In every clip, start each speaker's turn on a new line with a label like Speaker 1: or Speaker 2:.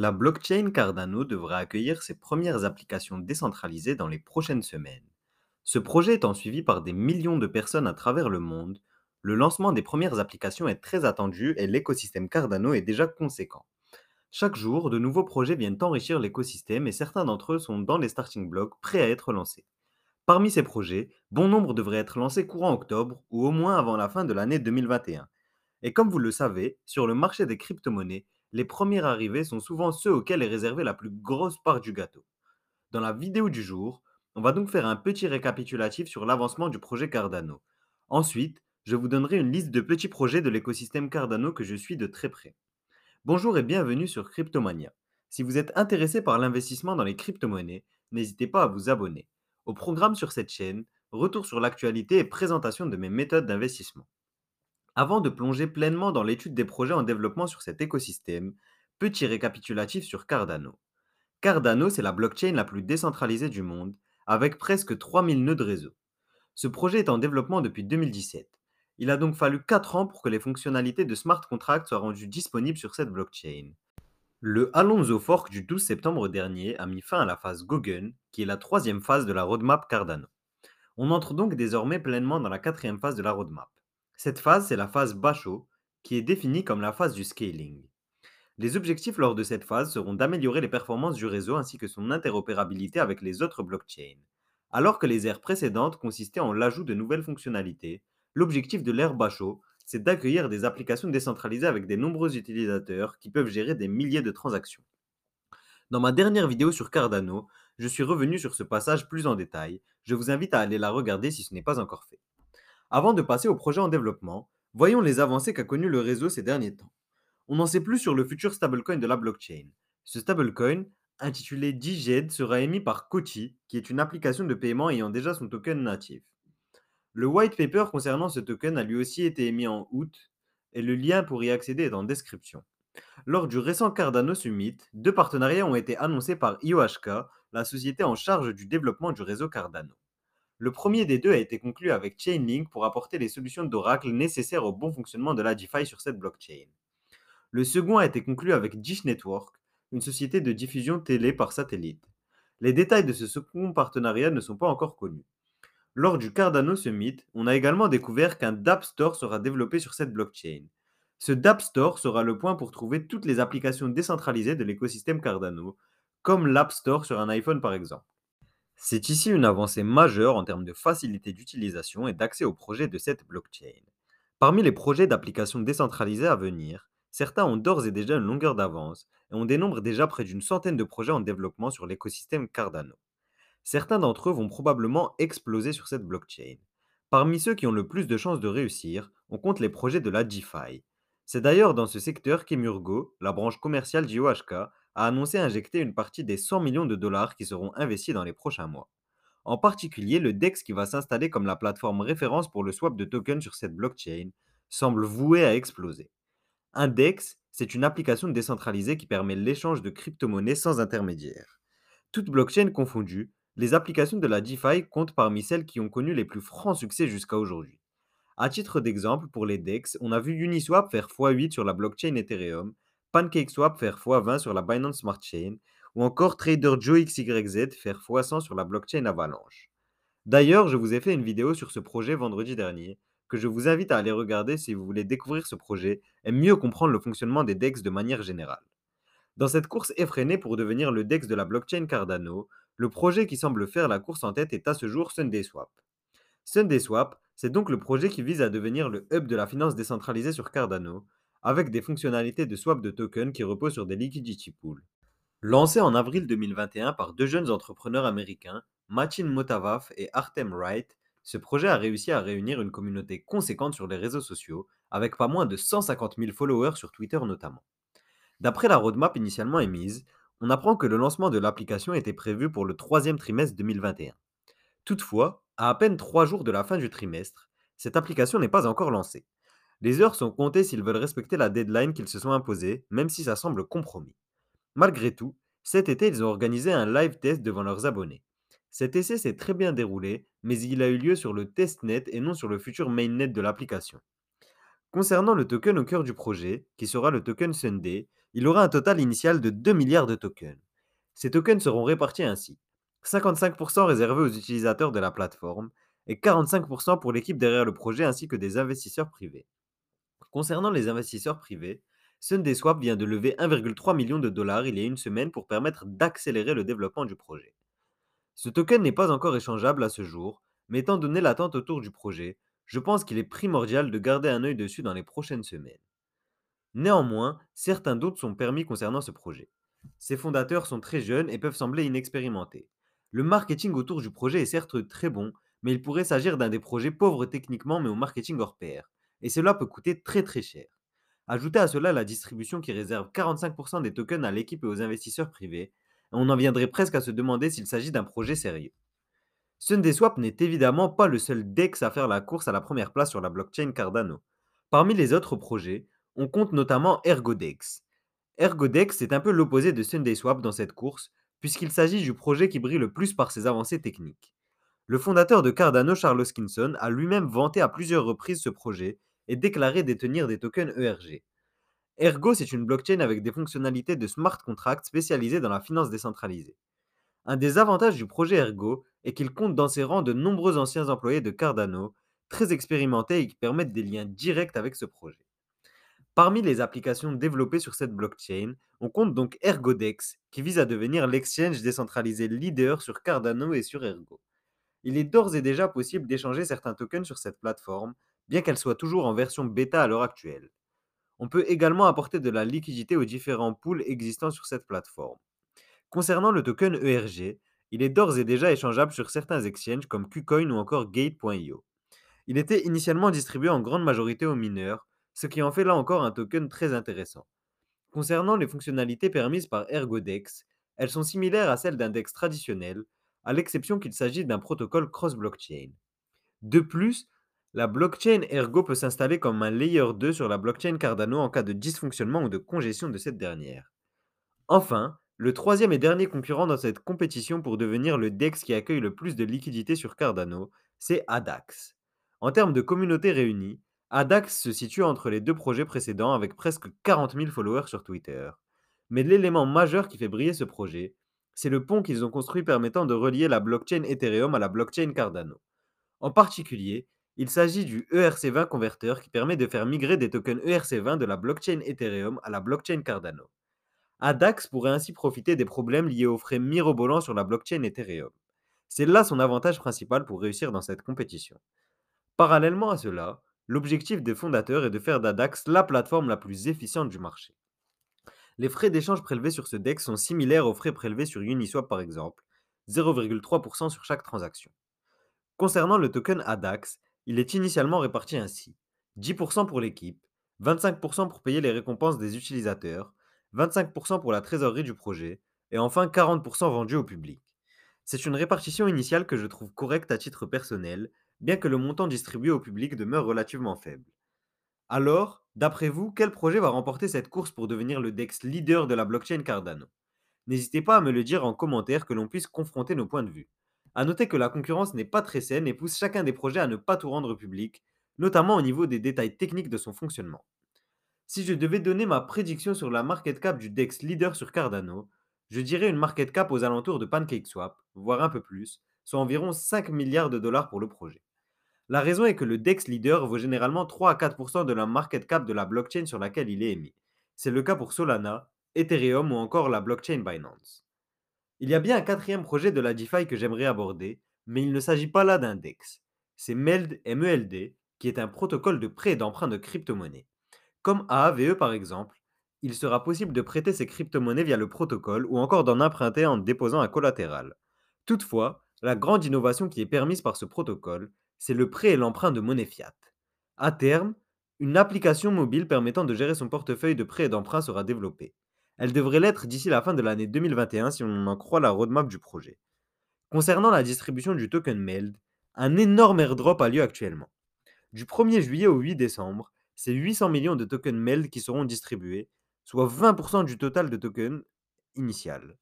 Speaker 1: La blockchain Cardano devrait accueillir ses premières applications décentralisées dans les prochaines semaines. Ce projet étant suivi par des millions de personnes à travers le monde, le lancement des premières applications est très attendu et l'écosystème Cardano est déjà conséquent. Chaque jour, de nouveaux projets viennent enrichir l'écosystème et certains d'entre eux sont dans les starting blocks prêts à être lancés. Parmi ces projets, bon nombre devraient être lancés courant octobre ou au moins avant la fin de l'année 2021. Et comme vous le savez, sur le marché des crypto-monnaies, les premiers arrivés sont souvent ceux auxquels est réservée la plus grosse part du gâteau. Dans la vidéo du jour, on va donc faire un petit récapitulatif sur l'avancement du projet Cardano. Ensuite, je vous donnerai une liste de petits projets de l'écosystème Cardano que je suis de très près. Bonjour et bienvenue sur Cryptomania. Si vous êtes intéressé par l'investissement dans les crypto-monnaies, n'hésitez pas à vous abonner. Au programme sur cette chaîne, retour sur l'actualité et présentation de mes méthodes d'investissement. Avant de plonger pleinement dans l'étude des projets en développement sur cet écosystème, petit récapitulatif sur Cardano. Cardano, c'est la blockchain la plus décentralisée du monde, avec presque 3000 nœuds de réseau. Ce projet est en développement depuis 2017. Il a donc fallu 4 ans pour que les fonctionnalités de smart contract soient rendues disponibles sur cette blockchain. Le Alonso Fork du 12 septembre dernier a mis fin à la phase Gogun, qui est la troisième phase de la roadmap Cardano. On entre donc désormais pleinement dans la quatrième phase de la roadmap. Cette phase, c'est la phase Basho, qui est définie comme la phase du scaling. Les objectifs lors de cette phase seront d'améliorer les performances du réseau ainsi que son interopérabilité avec les autres blockchains. Alors que les aires précédentes consistaient en l'ajout de nouvelles fonctionnalités, l'objectif de l'ère Basho, c'est d'accueillir des applications décentralisées avec des nombreux utilisateurs qui peuvent gérer des milliers de transactions. Dans ma dernière vidéo sur Cardano, je suis revenu sur ce passage plus en détail. Je vous invite à aller la regarder si ce n'est pas encore fait. Avant de passer au projet en développement, voyons les avancées qu'a connues le réseau ces derniers temps. On n'en sait plus sur le futur stablecoin de la blockchain. Ce stablecoin, intitulé DJED, sera émis par Kochi, qui est une application de paiement ayant déjà son token natif. Le white paper concernant ce token a lui aussi été émis en août, et le lien pour y accéder est en description. Lors du récent Cardano Summit, deux partenariats ont été annoncés par IOHK, la société en charge du développement du réseau Cardano. Le premier des deux a été conclu avec Chainlink pour apporter les solutions d'Oracle nécessaires au bon fonctionnement de la DeFi sur cette blockchain. Le second a été conclu avec Dish Network, une société de diffusion télé par satellite. Les détails de ce second partenariat ne sont pas encore connus. Lors du Cardano Summit, on a également découvert qu'un DApp Store sera développé sur cette blockchain. Ce DApp Store sera le point pour trouver toutes les applications décentralisées de l'écosystème Cardano, comme l'App Store sur un iPhone par exemple. C'est ici une avancée majeure en termes de facilité d'utilisation et d'accès aux projets de cette blockchain. Parmi les projets d'applications décentralisées à venir, certains ont d'ores et déjà une longueur d'avance et on dénombre déjà près d'une centaine de projets en développement sur l'écosystème Cardano. Certains d'entre eux vont probablement exploser sur cette blockchain. Parmi ceux qui ont le plus de chances de réussir, on compte les projets de la DeFi. C'est d'ailleurs dans ce secteur qu'Emurgo, la branche commerciale d'IOHK, a annoncé injecter une partie des 100 millions de dollars qui seront investis dans les prochains mois. En particulier, le DEX qui va s'installer comme la plateforme référence pour le swap de tokens sur cette blockchain semble voué à exploser. Un DEX, c'est une application décentralisée qui permet l'échange de crypto-monnaies sans intermédiaire. Toutes blockchains confondues, les applications de la DeFi comptent parmi celles qui ont connu les plus francs succès jusqu'à aujourd'hui. À titre d'exemple, pour les DEX, on a vu Uniswap faire x8 sur la blockchain Ethereum PancakeSwap faire x20 sur la Binance Smart Chain ou encore TraderJoe XYZ faire x100 sur la blockchain Avalanche. D'ailleurs, je vous ai fait une vidéo sur ce projet vendredi dernier que je vous invite à aller regarder si vous voulez découvrir ce projet et mieux comprendre le fonctionnement des DEX de manière générale. Dans cette course effrénée pour devenir le DEX de la blockchain Cardano, le projet qui semble faire la course en tête est à ce jour SundaySwap. SundaySwap, c'est donc le projet qui vise à devenir le hub de la finance décentralisée sur Cardano, avec des fonctionnalités de swap de tokens qui reposent sur des liquidity pools. Lancé en avril 2021 par deux jeunes entrepreneurs américains, Machin Motavaf et Artem Wright, ce projet a réussi à réunir une communauté conséquente sur les réseaux sociaux, avec pas moins de 150 000 followers sur Twitter notamment. D'après la roadmap initialement émise, on apprend que le lancement de l'application était prévu pour le troisième trimestre 2021. Toutefois, à à peine trois jours de la fin du trimestre, cette application n'est pas encore lancée. Les heures sont comptées s'ils veulent respecter la deadline qu'ils se sont imposée, même si ça semble compromis. Malgré tout, cet été, ils ont organisé un live test devant leurs abonnés. Cet essai s'est très bien déroulé, mais il a eu lieu sur le testnet et non sur le futur mainnet de l'application. Concernant le token au cœur du projet, qui sera le token Sunday, il aura un total initial de 2 milliards de tokens. Ces tokens seront répartis ainsi. 55% réservés aux utilisateurs de la plateforme et 45% pour l'équipe derrière le projet ainsi que des investisseurs privés. Concernant les investisseurs privés, SundaeSwap vient de lever 1,3 million de dollars il y a une semaine pour permettre d'accélérer le développement du projet. Ce token n'est pas encore échangeable à ce jour, mais étant donné l'attente autour du projet, je pense qu'il est primordial de garder un œil dessus dans les prochaines semaines. Néanmoins, certains doutes sont permis concernant ce projet. Ses fondateurs sont très jeunes et peuvent sembler inexpérimentés. Le marketing autour du projet est certes très bon, mais il pourrait s'agir d'un des projets pauvres techniquement mais au marketing hors pair, et cela peut coûter très très cher. Ajoutez à cela la distribution qui réserve 45% des tokens à l'équipe et aux investisseurs privés, et on en viendrait presque à se demander s'il s'agit d'un projet sérieux. SundaeSwap n'est évidemment pas le seul DEX à faire la course à la première place sur la blockchain Cardano. Parmi les autres projets, on compte notamment ErgoDex. ErgoDex est un peu l'opposé de SundaySwap dans cette course, puisqu'il s'agit du projet qui brille le plus par ses avancées techniques. Le fondateur de Cardano, Charles Hoskinson, a lui-même vanté à plusieurs reprises ce projet et déclaré détenir des tokens ERG. Ergo, c'est une blockchain avec des fonctionnalités de smart contract spécialisées dans la finance décentralisée. Un des avantages du projet Ergo est qu'il compte dans ses rangs de nombreux anciens employés de Cardano, très expérimentés et qui permettent des liens directs avec ce projet. Parmi les applications développées sur cette blockchain, on compte donc ErgoDex, qui vise à devenir l'exchange décentralisé leader sur Cardano et sur Ergo. Il est d'ores et déjà possible d'échanger certains tokens sur cette plateforme, bien qu'elle soit toujours en version bêta à l'heure actuelle. On peut également apporter de la liquidité aux différents pools existants sur cette plateforme. Concernant le token ERG, il est d'ores et déjà échangeable sur certains exchanges comme KuCoin ou encore Gate.io. Il était initialement distribué en grande majorité aux mineurs, ce qui en fait là encore un token très intéressant. Concernant les fonctionnalités permises par ErgoDex, elles sont similaires à celles d'un DEX traditionnel, à l'exception qu'il s'agit d'un protocole cross-blockchain. De plus, la blockchain Ergo peut s'installer comme un layer 2 sur la blockchain Cardano en cas de dysfonctionnement ou de congestion de cette dernière. Enfin, le troisième et dernier concurrent dans cette compétition pour devenir le DEX qui accueille le plus de liquidités sur Cardano, c'est ADAX. En termes de communauté réunie, ADAX se situe entre les deux projets précédents avec presque 40 000 followers sur Twitter. Mais l'élément majeur qui fait briller ce projet, c'est le pont qu'ils ont construit permettant de relier la blockchain Ethereum à la blockchain Cardano. En particulier, il s'agit du ERC20 converteur qui permet de faire migrer des tokens ERC20 de la blockchain Ethereum à la blockchain Cardano. ADAX pourrait ainsi profiter des problèmes liés aux frais mirobolants sur la blockchain Ethereum. C'est là son avantage principal pour réussir dans cette compétition. Parallèlement à cela, l'objectif des fondateurs est de faire d'ADAX la plateforme la plus efficiente du marché. Les frais d'échange prélevés sur ce DEX sont similaires aux frais prélevés sur Uniswap par exemple, 0,3% sur chaque transaction. Concernant le token ADAX, il est initialement réparti ainsi 10% pour l'équipe, 25% pour payer les récompenses des utilisateurs, 25% pour la trésorerie du projet, et enfin 40% vendu au public. C'est une répartition initiale que je trouve correcte à titre personnel, bien que le montant distribué au public demeure relativement faible. Alors, d'après vous, quel projet va remporter cette course pour devenir le DEX leader de la blockchain Cardano? N'hésitez pas à me le dire en commentaire que l'on puisse confronter nos points de vue. A noter que la concurrence n'est pas très saine et pousse chacun des projets à ne pas tout rendre public, notamment au niveau des détails techniques de son fonctionnement. Si je devais donner ma prédiction sur la market cap du DEX leader sur Cardano, je dirais une market cap aux alentours de PancakeSwap, voire un peu plus, soit environ 5 milliards de dollars pour le projet. La raison est que le DEX leader vaut généralement 3 à 4% de la market cap de la blockchain sur laquelle il est émis. C'est le cas pour Solana, Ethereum ou encore la blockchain Binance. Il y a bien un quatrième projet de la DeFi que j'aimerais aborder, mais il ne s'agit pas là d'un DEX. C'est MELD, MELD, qui est un protocole de prêt et d'emprunt de crypto-monnaies. Comme AAVE par exemple, il sera possible de prêter ces crypto-monnaies via le protocole ou encore d'en emprunter en déposant un collatéral. Toutefois, la grande innovation qui est permise par ce protocole, c'est le prêt et l'emprunt de monnaie fiat. À terme, une application mobile permettant de gérer son portefeuille de prêt et d'emprunt sera développée. Elle devrait l'être d'ici la fin de l'année 2021 si on en croit la roadmap du projet. Concernant la distribution du token MELD, un énorme airdrop a lieu actuellement. Du 1er juillet au 8 décembre, c'est 800 millions de tokens MELD qui seront distribués, soit 20% du total de tokens initial.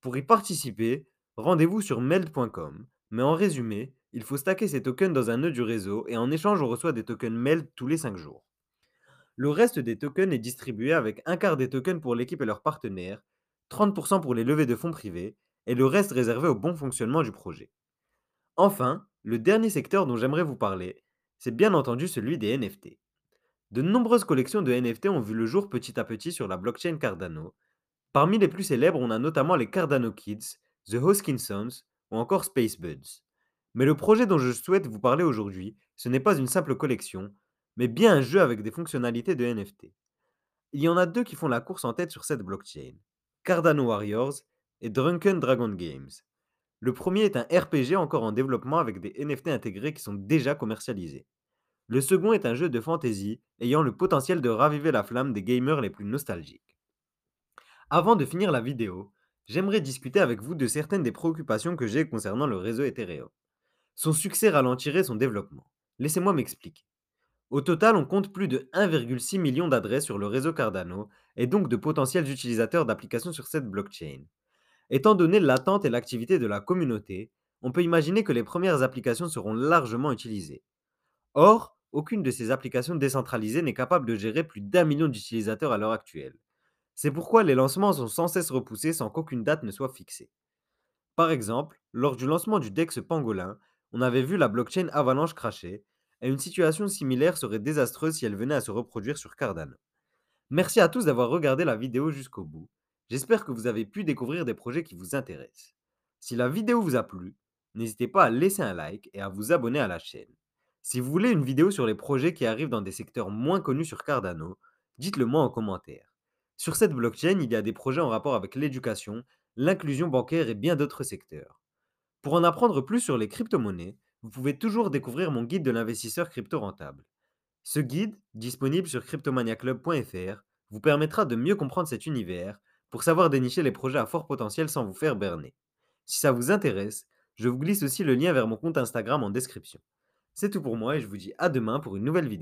Speaker 1: Pour y participer, rendez-vous sur meld.com, mais en résumé, il faut stacker ces tokens dans un nœud du réseau et en échange on reçoit des tokens MELD tous les 5 jours. Le reste des tokens est distribué avec un quart des tokens pour l'équipe et leurs partenaires, 30% pour les levées de fonds privés, et le reste réservé au bon fonctionnement du projet. Enfin, le dernier secteur dont j'aimerais vous parler, c'est bien entendu celui des NFT. De nombreuses collections de NFT ont vu le jour petit à petit sur la blockchain Cardano. Parmi les plus célèbres, on a notamment les Cardano Kids, The Hoskinsons ou encore Space Buds. Mais le projet dont je souhaite vous parler aujourd'hui, ce n'est pas une simple collection, mais bien un jeu avec des fonctionnalités de NFT. Il y en a deux qui font la course en tête sur cette blockchain, Cardano Warriors et Drunken Dragon Games. Le premier est un RPG encore en développement avec des NFT intégrés qui sont déjà commercialisés. Le second est un jeu de fantasy ayant le potentiel de raviver la flamme des gamers les plus nostalgiques. Avant de finir la vidéo, j'aimerais discuter avec vous de certaines des préoccupations que j'ai concernant le réseau Ethereum. Son succès ralentirait son développement. Laissez-moi m'expliquer. Au total, on compte plus de 1,6 million d'adresses sur le réseau Cardano et donc de potentiels utilisateurs d'applications sur cette blockchain. Étant donné l'attente et l'activité de la communauté, on peut imaginer que les premières applications seront largement utilisées. Or, aucune de ces applications décentralisées n'est capable de gérer plus d'un million d'utilisateurs à l'heure actuelle. C'est pourquoi les lancements sont sans cesse repoussés sans qu'aucune date ne soit fixée. Par exemple, lors du lancement du DEX Pangolin, on avait vu la blockchain Avalanche cracher, et une situation similaire serait désastreuse si elle venait à se reproduire sur Cardano. Merci à tous d'avoir regardé la vidéo jusqu'au bout. J'espère que vous avez pu découvrir des projets qui vous intéressent. Si la vidéo vous a plu, n'hésitez pas à laisser un like et à vous abonner à la chaîne. Si vous voulez une vidéo sur les projets qui arrivent dans des secteurs moins connus sur Cardano, dites-le moi en commentaire. Sur cette blockchain, il y a des projets en rapport avec l'éducation, l'inclusion bancaire et bien d'autres secteurs. Pour en apprendre plus sur les crypto-monnaies, vous pouvez toujours découvrir mon guide de l'investisseur crypto rentable. Ce guide, disponible sur cryptomaniaclub.fr, vous permettra de mieux comprendre cet univers pour savoir dénicher les projets à fort potentiel sans vous faire berner. Si ça vous intéresse, je vous glisse aussi le lien vers mon compte Instagram en description. C'est tout pour moi et je vous dis à demain pour une nouvelle vidéo.